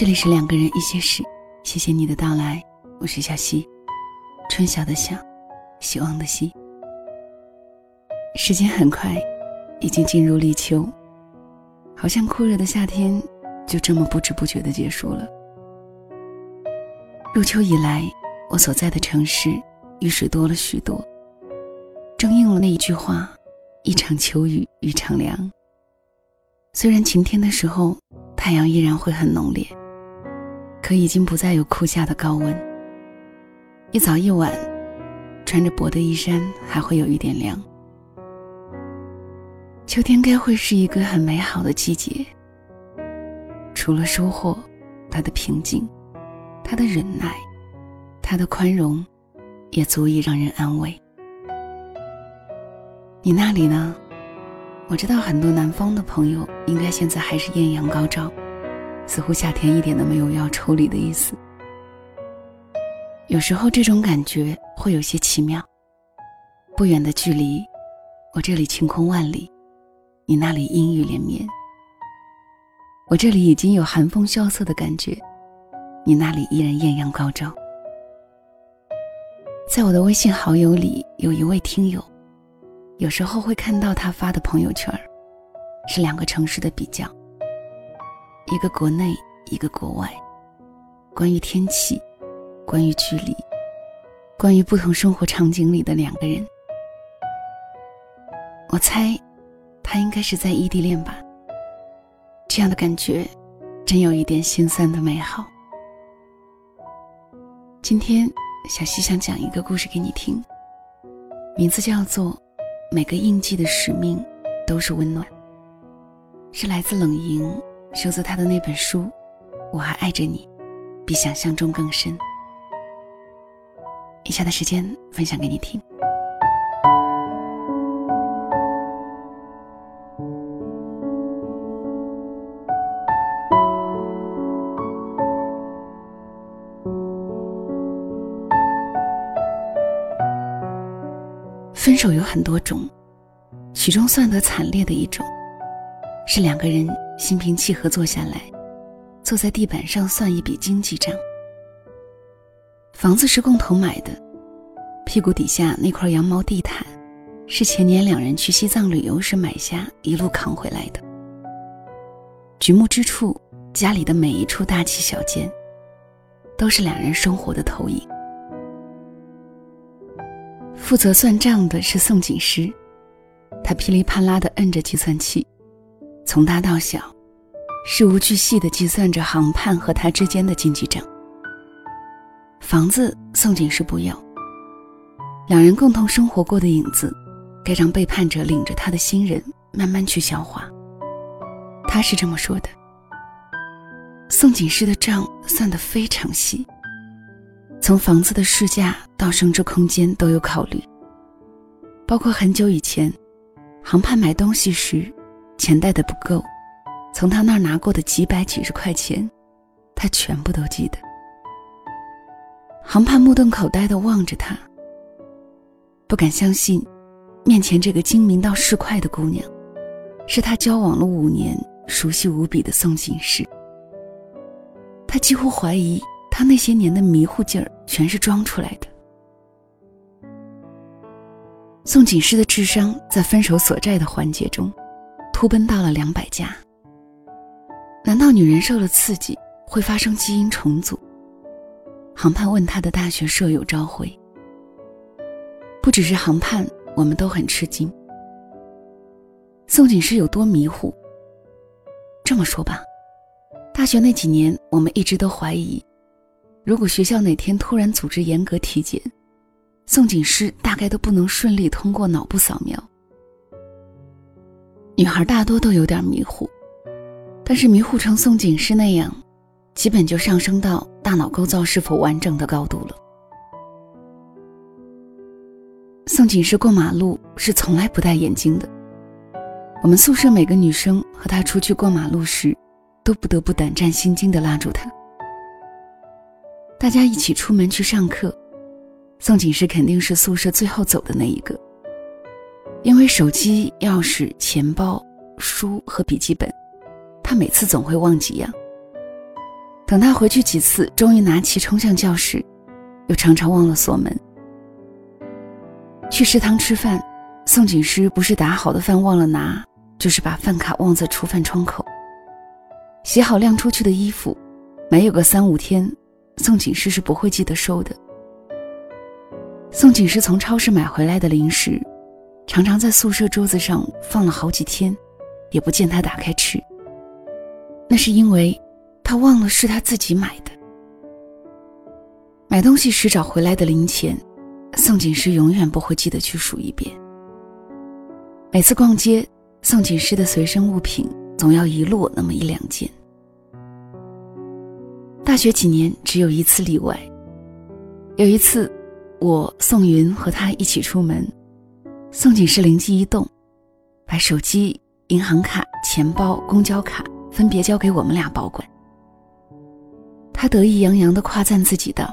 这里是两个人一些事，谢谢你的到来，我是小溪，春晓的晓，希望的希。时间很快，已经进入立秋，好像酷热的夏天就这么不知不觉的结束了。入秋以来，我所在的城市雨水多了许多，正应了那一句话：一场秋雨一场凉。虽然晴天的时候，太阳依然会很浓烈。可已经不再有酷夏的高温。一早一晚，穿着薄的衣衫还会有一点凉。秋天该会是一个很美好的季节。除了收获，它的平静，它的忍耐，它的宽容，也足以让人安慰。你那里呢？我知道很多南方的朋友应该现在还是艳阳高照。似乎夏天一点都没有要抽离的意思。有时候这种感觉会有些奇妙。不远的距离，我这里晴空万里，你那里阴雨连绵。我这里已经有寒风萧瑟的感觉，你那里依然艳阳高照。在我的微信好友里有一位听友，有时候会看到他发的朋友圈，是两个城市的比较。一个国内，一个国外，关于天气，关于距离，关于不同生活场景里的两个人。我猜，他应该是在异地恋吧。这样的感觉，真有一点心酸的美好。今天，小溪想讲一个故事给你听，名字叫做《每个印记的使命都是温暖》，是来自冷莹。收自他的那本书，《我还爱着你，比想象中更深》。以下的时间分享给你听。分手有很多种，其中算得惨烈的一种。是两个人心平气和坐下来，坐在地板上算一笔经济账。房子是共同买的，屁股底下那块羊毛地毯，是前年两人去西藏旅游时买下，一路扛回来的。举目之处，家里的每一处大气小间，都是两人生活的投影。负责算账的是宋锦诗，他噼里啪啦地摁着计算器。从大到小，事无巨细地计算着航盼和他之间的经济账。房子，宋锦是不要。两人共同生活过的影子，该让背叛者领着他的新人慢慢去消化。他是这么说的。宋锦诗的账算得非常细，从房子的市价到升值空间都有考虑，包括很久以前，航盼买东西时。钱带的不够，从他那儿拿过的几百几十块钱，他全部都记得。航盼目瞪口呆的望着他，不敢相信，面前这个精明到市侩的姑娘，是他交往了五年、熟悉无比的宋锦诗。他几乎怀疑，他那些年的迷糊劲儿全是装出来的。宋锦诗的智商在分手索债的环节中。突奔到了两百家。难道女人受了刺激会发生基因重组？航盼问他的大学舍友朝晖。不只是航盼，我们都很吃惊。宋锦诗有多迷糊？这么说吧，大学那几年，我们一直都怀疑，如果学校哪天突然组织严格体检，宋锦诗大概都不能顺利通过脑部扫描。女孩大多都有点迷糊，但是迷糊成宋锦诗那样，基本就上升到大脑构造是否完整的高度了。宋锦诗过马路是从来不戴眼镜的，我们宿舍每个女生和她出去过马路时，都不得不胆战心惊地拉住她。大家一起出门去上课，宋锦诗肯定是宿舍最后走的那一个。因为手机、钥匙、钱包、书和笔记本，他每次总会忘记样。等他回去几次，终于拿起冲向教室，又常常忘了锁门。去食堂吃饭，宋锦诗不是打好的饭忘了拿，就是把饭卡忘在厨饭窗口。洗好晾出去的衣服，没有个三五天，宋锦诗是不会记得收的。宋锦诗从超市买回来的零食，常常在宿舍桌子上放了好几天，也不见他打开吃。那是因为。他忘了是他自己买的。买东西时找回来的零钱，宋锦诗永远不会记得去数一遍。每次逛街，宋锦诗的随身物品总要遗落那么一两件。大学几年只有一次例外。有一次，我宋云和他一起出门，宋锦诗灵机一动，把手机、银行卡、钱包、公交卡分别交给我们俩保管。他得意洋洋地夸赞自己道：“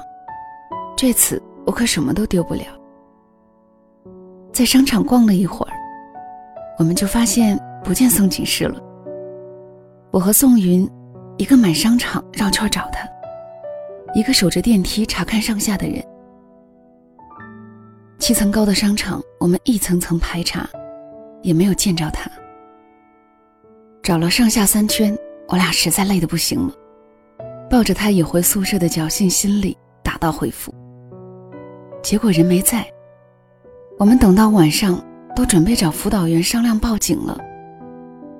这次我可什么都丢不了。”在商场逛了一会儿，我们就发现不见宋锦诗了。我和宋云，一个满商场绕圈找他，一个守着电梯查看上下的人。七层高的商场，我们一层层排查，也没有见着他。找了上下三圈，我俩实在累得不行了。抱着他也回宿舍的侥幸心理打道回府，结果人没在。我们等到晚上，都准备找辅导员商量报警了。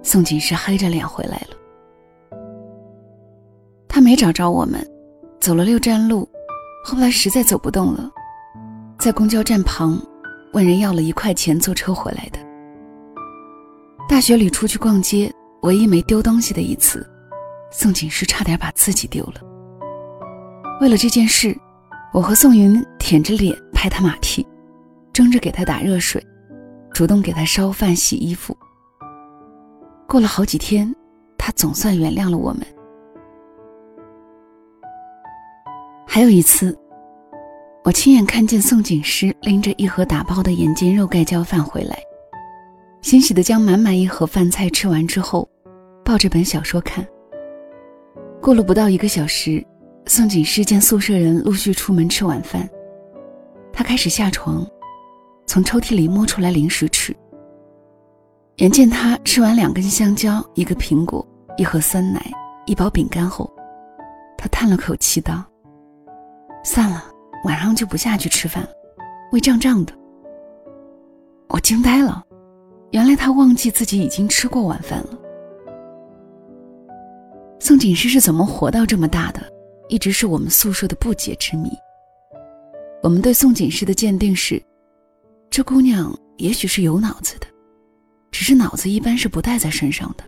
宋锦是黑着脸回来了，他没找着我们，走了六站路，后来实在走不动了，在公交站旁问人要了一块钱坐车回来的。大学里出去逛街，唯一没丢东西的一次。宋锦诗差点把自己丢了。为了这件事，我和宋云舔着脸拍他马屁，争着给他打热水，主动给他烧饭洗衣服。过了好几天，他总算原谅了我们。还有一次，我亲眼看见宋锦诗拎着一盒打包的眼尖肉盖浇饭回来，欣喜地将满满一盒饭菜吃完之后，抱着本小说看。过了不到一个小时，宋锦诗见宿舍人陆续出门吃晚饭，他开始下床，从抽屉里摸出来零食吃。眼见他吃完两根香蕉、一个苹果、一盒酸奶、一包饼干后，他叹了口气道：“算了，晚上就不下去吃饭，胃胀胀的。”我惊呆了，原来他忘记自己已经吃过晚饭了。宋锦诗是怎么活到这么大的，一直是我们宿舍的不解之谜。我们对宋锦诗的鉴定是：这姑娘也许是有脑子的，只是脑子一般是不带在身上的。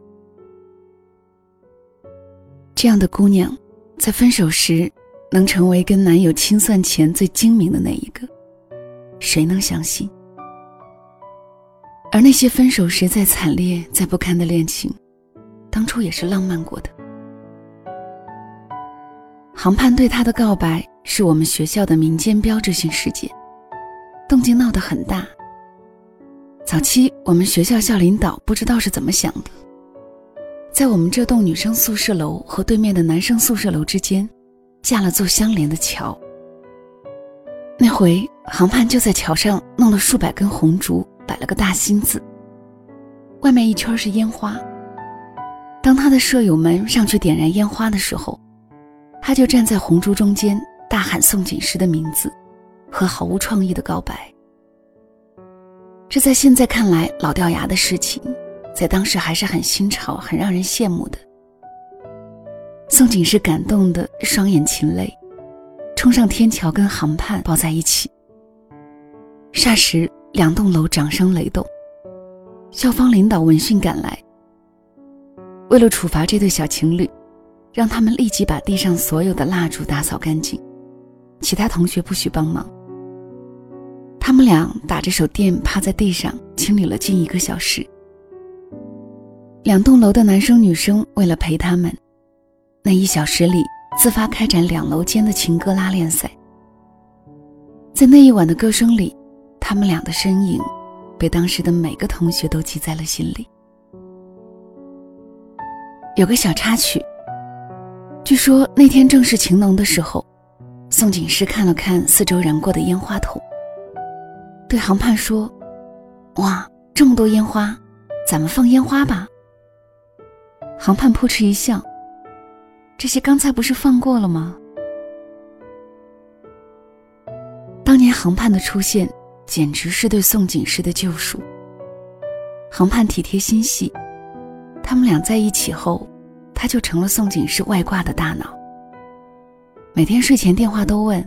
这样的姑娘，在分手时能成为跟男友清算前最精明的那一个，谁能相信？而那些分手时再惨烈、再不堪的恋情，当初也是浪漫过的。航盼对他的告白是我们学校的民间标志性事件，动静闹得很大。早期我们学校校领导不知道是怎么想的，在我们这栋女生宿舍楼和对面的男生宿舍楼之间，架了座相连的桥。那回航盼就在桥上弄了数百根红烛，摆了个大心字，外面一圈是烟花。当他的舍友们上去点燃烟花的时候。他就站在红烛中间，大喊宋锦诗的名字，和毫无创意的告白。这在现在看来老掉牙的事情，在当时还是很新潮、很让人羡慕的。宋锦诗感动的双眼噙泪，冲上天桥跟航盼抱在一起。霎时，两栋楼掌声雷动，校方领导闻讯赶来，为了处罚这对小情侣。让他们立即把地上所有的蜡烛打扫干净，其他同学不许帮忙。他们俩打着手电趴在地上清理了近一个小时。两栋楼的男生女生为了陪他们，那一小时里自发开展两楼间的情歌拉练赛。在那一晚的歌声里，他们俩的身影被当时的每个同学都记在了心里。有个小插曲。据说那天正是情浓的时候，宋锦诗看了看四周燃过的烟花筒，对航盼说：“哇，这么多烟花，咱们放烟花吧。”航盼扑哧一笑：“这些刚才不是放过了吗？”当年杭盼的出现，简直是对宋锦诗的救赎。杭盼体贴心细，他们俩在一起后，他就成了宋锦诗外挂的大脑。每天睡前电话都问：“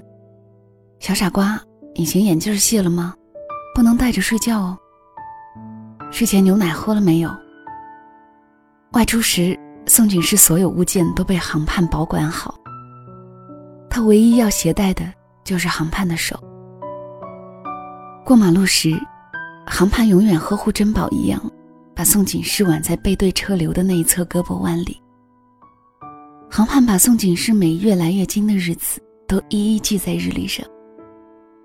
小傻瓜，隐形眼镜卸了吗？不能戴着睡觉哦。”睡前牛奶喝了没有？外出时，宋锦诗所有物件都被杭盼保管好。他唯一要携带的就是杭盼的手。过马路时。航盼永远呵护珍宝一样，把宋锦诗挽在背对车流的那一侧胳膊腕里。航盼把宋锦诗每月来月经的日子都一一记在日历上，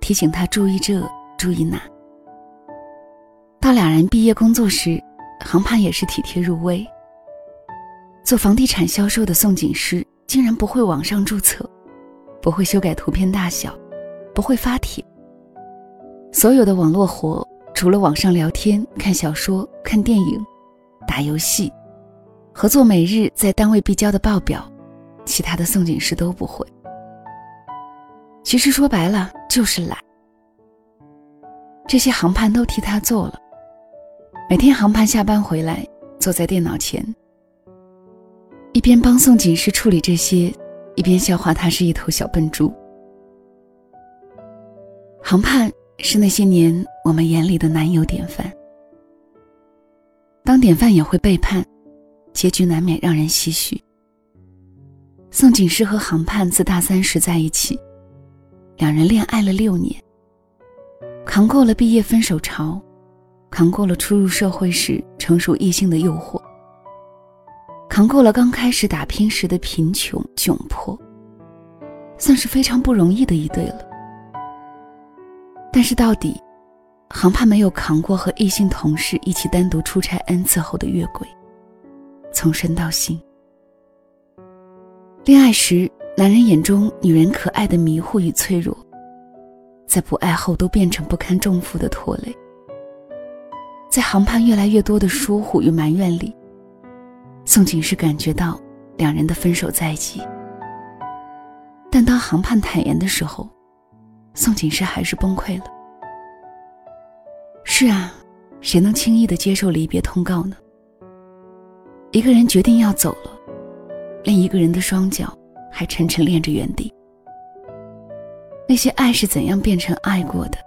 提醒他注意这注意那。到两人毕业工作时，航盼也是体贴入微。做房地产销售的宋锦诗竟然不会网上注册，不会修改图片大小，不会发帖，所有的网络活。除了网上聊天、看小说、看电影、打游戏，合作每日在单位必交的报表，其他的宋锦诗都不会。其实说白了就是懒。这些航判都替他做了。每天航判下班回来，坐在电脑前，一边帮宋锦诗处理这些，一边笑话他是一头小笨猪。航盼。是那些年我们眼里的男友典范。当典范也会背叛，结局难免让人唏嘘。宋锦诗和杭盼自大三时在一起，两人恋爱了六年，扛过了毕业分手潮，扛过了初入社会时成熟异性的诱惑，扛过了刚开始打拼时的贫穷窘迫，算是非常不容易的一对了。但是到底，航盼没有扛过和异性同事一起单独出差 n 次后的越轨。从身到心，恋爱时男人眼中女人可爱的迷糊与脆弱，在不爱后都变成不堪重负的拖累。在航盼越来越多的疏忽与埋怨里，宋锦是感觉到两人的分手在即。但当航盼坦言的时候，宋锦诗还是崩溃了。是啊，谁能轻易的接受离别通告呢？一个人决定要走了，另一个人的双脚还沉沉恋着原地。那些爱是怎样变成爱过的，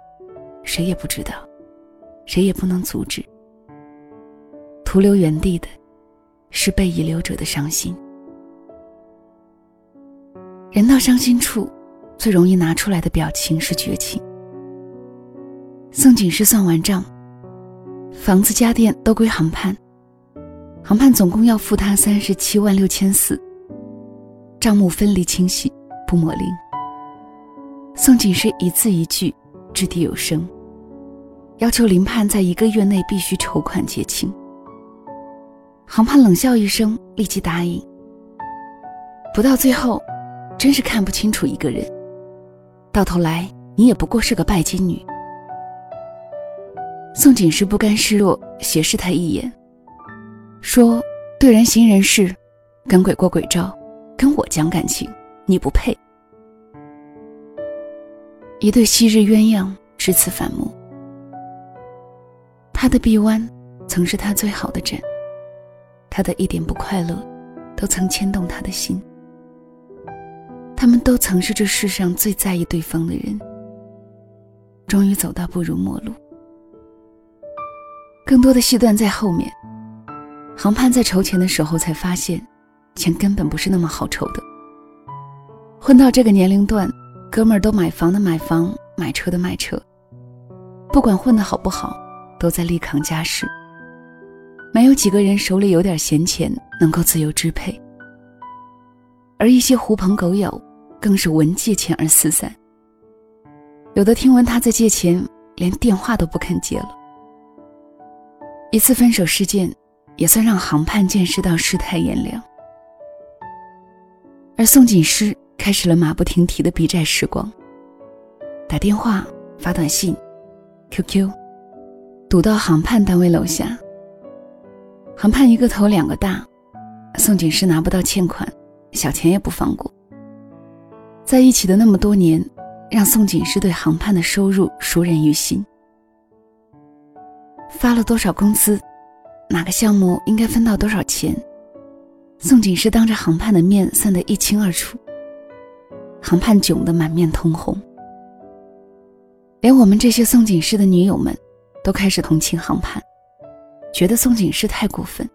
谁也不知道，谁也不能阻止。徒留原地的，是被遗留者的伤心。人到伤心处。最容易拿出来的表情是绝情。宋锦诗算完账，房子家电都归航盼，航盼总共要付他三十七万六千四，账目分离清晰，不抹零。宋锦诗一字一句掷地有声，要求林盼在一个月内必须筹款结清。航盼冷笑一声，立即答应。不到最后，真是看不清楚一个人。到头来，你也不过是个拜金女。宋锦诗不甘示弱，斜视他一眼，说：“对人行人事，跟鬼过鬼招，跟我讲感情，你不配。”一对昔日鸳鸯至此反目。他的臂弯，曾是他最好的枕；他的一点不快乐，都曾牵动他的心。他们都曾是这世上最在意对方的人，终于走到不如陌路。更多的戏段在后面。航盼在筹钱的时候才发现，钱根本不是那么好筹的。混到这个年龄段，哥们儿都买房的买房，买车的买车，不管混得好不好，都在力扛家事。没有几个人手里有点闲钱能够自由支配，而一些狐朋狗友。更是闻借钱而四散。有的听闻他在借钱，连电话都不肯接了。一次分手事件，也算让航盼见识到世态炎凉。而宋锦诗开始了马不停蹄的逼债时光。打电话、发短信、QQ，堵到航盼单位楼下。航盼一个头两个大，宋锦诗拿不到欠款，小钱也不放过。在一起的那么多年，让宋锦诗对航盼的收入熟人于心。发了多少工资，哪个项目应该分到多少钱，宋锦诗当着航盼的面算得一清二楚。航盼窘得满面通红，连我们这些宋锦诗的女友们，都开始同情航盼，觉得宋锦诗太过分。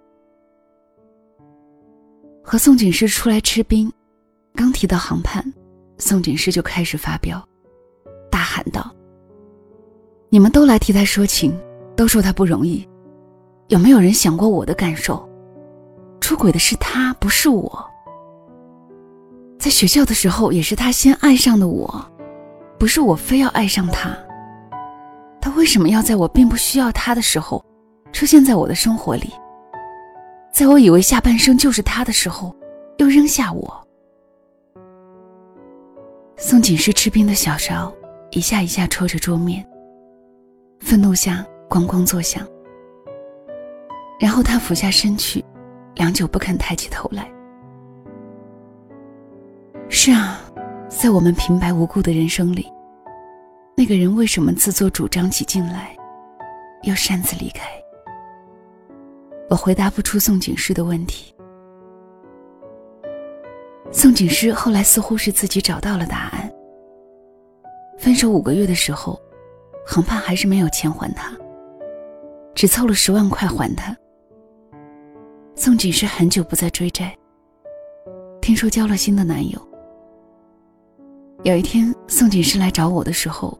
和宋锦诗出来吃冰，刚提到航盼，宋锦诗就开始发飙，大喊道：“你们都来替他说情。”都说他不容易，有没有人想过我的感受？出轨的是他，不是我。在学校的时候，也是他先爱上的我，不是我非要爱上他。他为什么要在我并不需要他的时候，出现在我的生活里？在我以为下半生就是他的时候，又扔下我？宋锦诗吃冰的小勺一下一下戳着桌面，愤怒下。咣咣作响，然后他俯下身去，良久不肯抬起头来。是啊，在我们平白无故的人生里，那个人为什么自作主张挤进来，又擅自离开？我回答不出宋景诗的问题。宋景诗后来似乎是自己找到了答案。分手五个月的时候，恒盼还是没有钱还他。只凑了十万块还他。宋锦诗很久不再追债。听说交了新的男友。有一天，宋锦诗来找我的时候，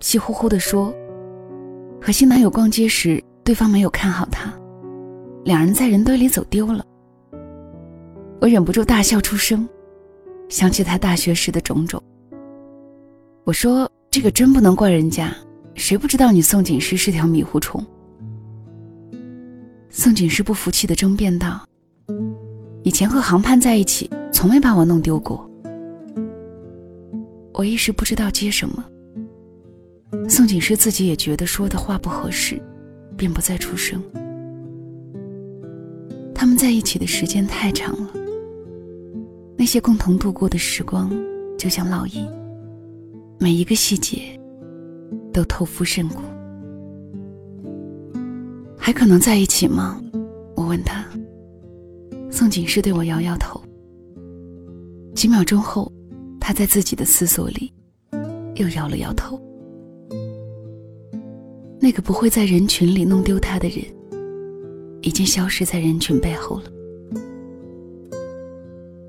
气呼呼地说：“和新男友逛街时，对方没有看好她，两人在人堆里走丢了。”我忍不住大笑出声，想起他大学时的种种。我说：“这个真不能怪人家，谁不知道你宋锦诗是条迷糊虫？”宋锦诗不服气的争辩道：“以前和航盼在一起，从没把我弄丢过。”我一时不知道接什么。宋锦诗自己也觉得说的话不合适，便不再出声。在一起的时间太长了，那些共同度过的时光，就像烙印，每一个细节都透肤渗骨。还可能在一起吗？我问他。宋锦诗对我摇摇头。几秒钟后，他在自己的思索里又摇了摇头。那个不会在人群里弄丢他的人，已经消失在人群背后了。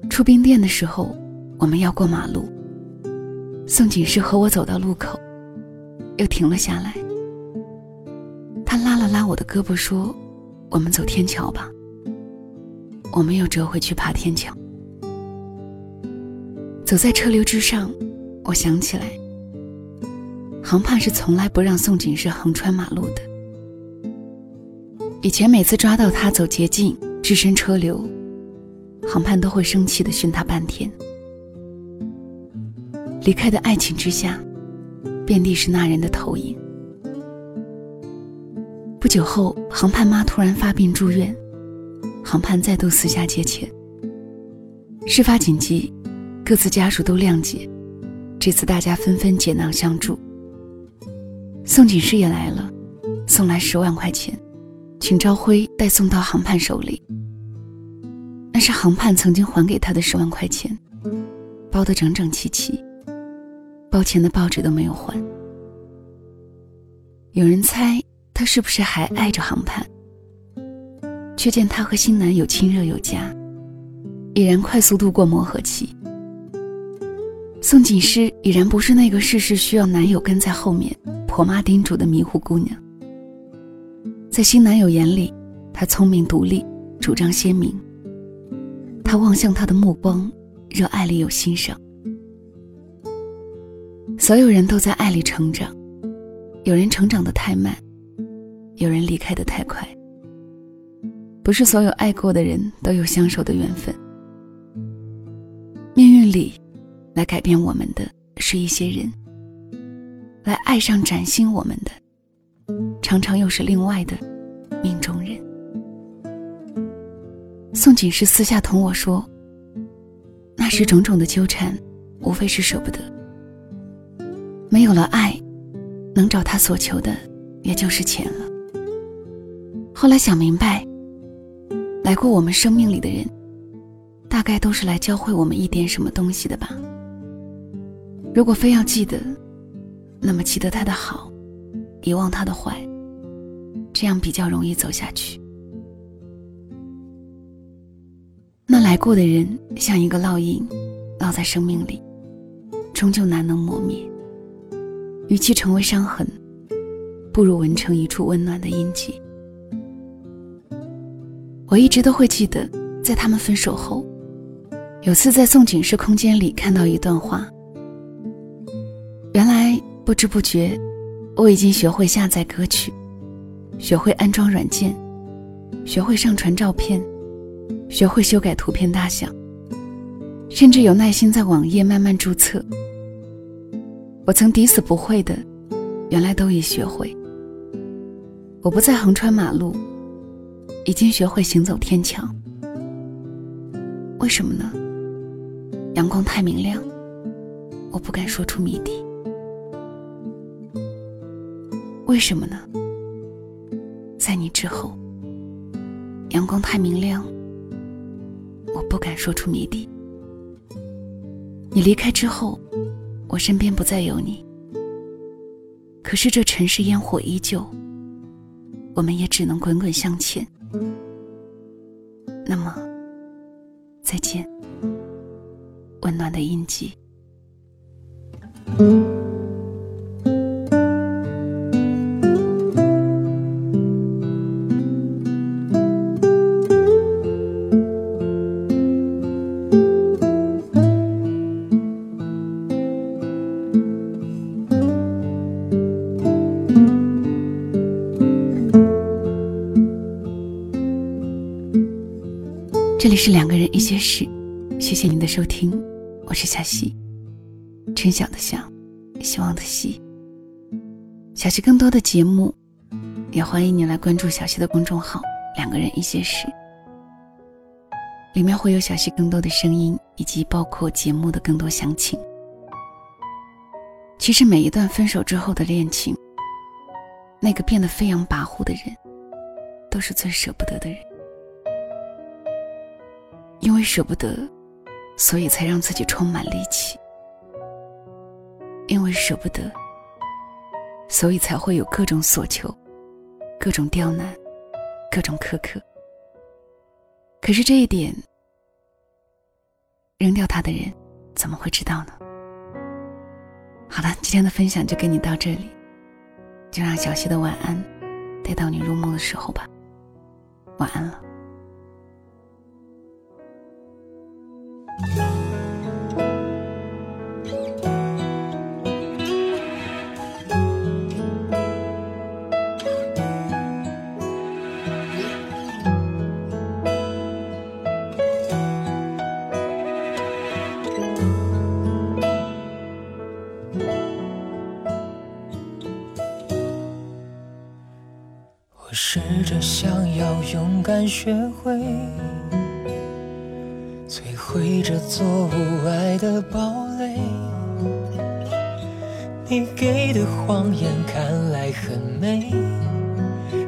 出冰店的时候，我们要过马路。宋锦诗和我走到路口，又停了下来。他拉了拉我的胳膊，说：“我们走天桥吧。”我们又折回去爬天桥。走在车流之上，我想起来，航盼是从来不让宋锦诗横穿马路的。以前每次抓到他走捷径、置身车流，航盼都会生气的训他半天。离开的爱情之下，遍地是那人的投影。不久后，航盼妈突然发病住院，航盼再度私下借钱。事发紧急，各自家属都谅解，这次大家纷纷解囊相助。宋锦诗也来了，送来十万块钱，请朝晖代送到航盼手里。那是航盼曾经还给他的十万块钱，包得整整齐齐，包钱的报纸都没有还。有人猜。他是不是还爱着航盼？却见他和新男友亲热有加，已然快速度过磨合期。宋锦诗已然不是那个事事需要男友跟在后面、婆妈叮嘱的迷糊姑娘。在新男友眼里，她聪明独立，主张鲜明。他望向她的目光，热爱里有欣赏。所有人都在爱里成长，有人成长的太慢。有人离开的太快，不是所有爱过的人都有相守的缘分。命运里，来改变我们的是一些人，来爱上、崭新我们的，常常又是另外的命中人。宋锦时私下同我说：“那时种种的纠缠，无非是舍不得。没有了爱，能找他所求的，也就是钱了。后来想明白，来过我们生命里的人，大概都是来教会我们一点什么东西的吧。如果非要记得，那么记得他的好，遗忘他的坏，这样比较容易走下去。”那来过的人像一个烙印，烙在生命里，终究难能磨灭。与其成为伤痕，不如纹成一处温暖的印记。我一直都会记得，在他们分手后，有次在宋景诗空间里看到一段话。原来不知不觉，我已经学会下载歌曲，学会安装软件，学会上传照片。学会修改图片大小，甚至有耐心在网页慢慢注册。我曾抵死不会的，原来都已学会。我不再横穿马路，已经学会行走天桥。为什么呢？阳光太明亮，我不敢说出谜底。为什么呢？在你之后，阳光太明亮。我不敢说出谜底。你离开之后，我身边不再有你。可是这尘世烟火依旧，我们也只能滚滚向前。那么，再见，温暖的印记。春晓的晓，希望的希。小溪更多的节目，也欢迎你来关注小溪的公众号“两个人一些事”，里面会有小溪更多的声音，以及包括节目的更多详情。其实每一段分手之后的恋情，那个变得飞扬跋扈的人，都是最舍不得的人。因为舍不得，所以才让自己充满戾气；因为舍不得，所以才会有各种索求、各种刁难、各种苛刻。可是这一点，扔掉他的人怎么会知道呢？好了，今天的分享就跟你到这里，就让小溪的晚安带到你入梦的时候吧。晚安了。想要勇敢学会。摧毁这座无爱的堡垒。你给的谎言看来很美，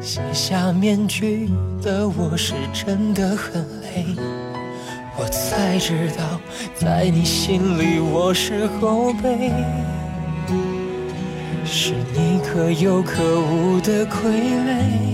卸下面具的我是真的很累。我才知道，在你心里我是后辈，是你可有可无的傀儡。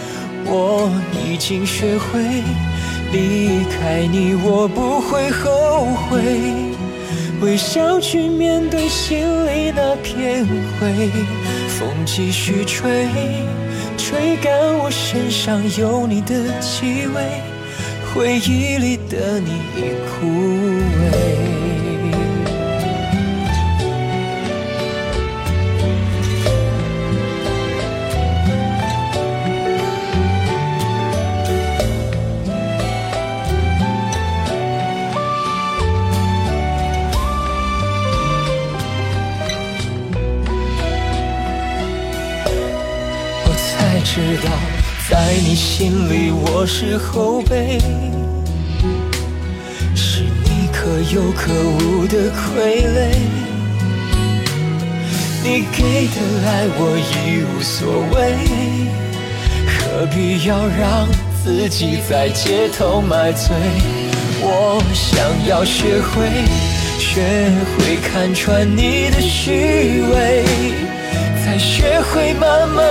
我已经学会离开你，我不会后悔。微笑去面对心里那片灰，风继续吹，吹干我身上有你的气味，回忆里的你已枯萎。在你心里我是后背，是你可有可无的傀儡。你给的爱我已无所谓，何必要让自己在街头买醉？我想要学会，学会看穿你的虚伪。才学会慢慢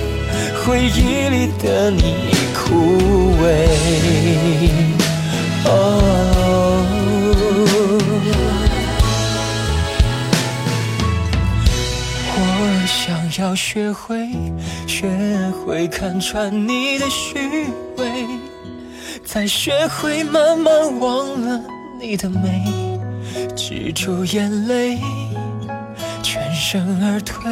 回忆里的你已枯萎。我想要学会，学会看穿你的虚伪，再学会慢慢忘了你的美，止住眼泪。全身而退，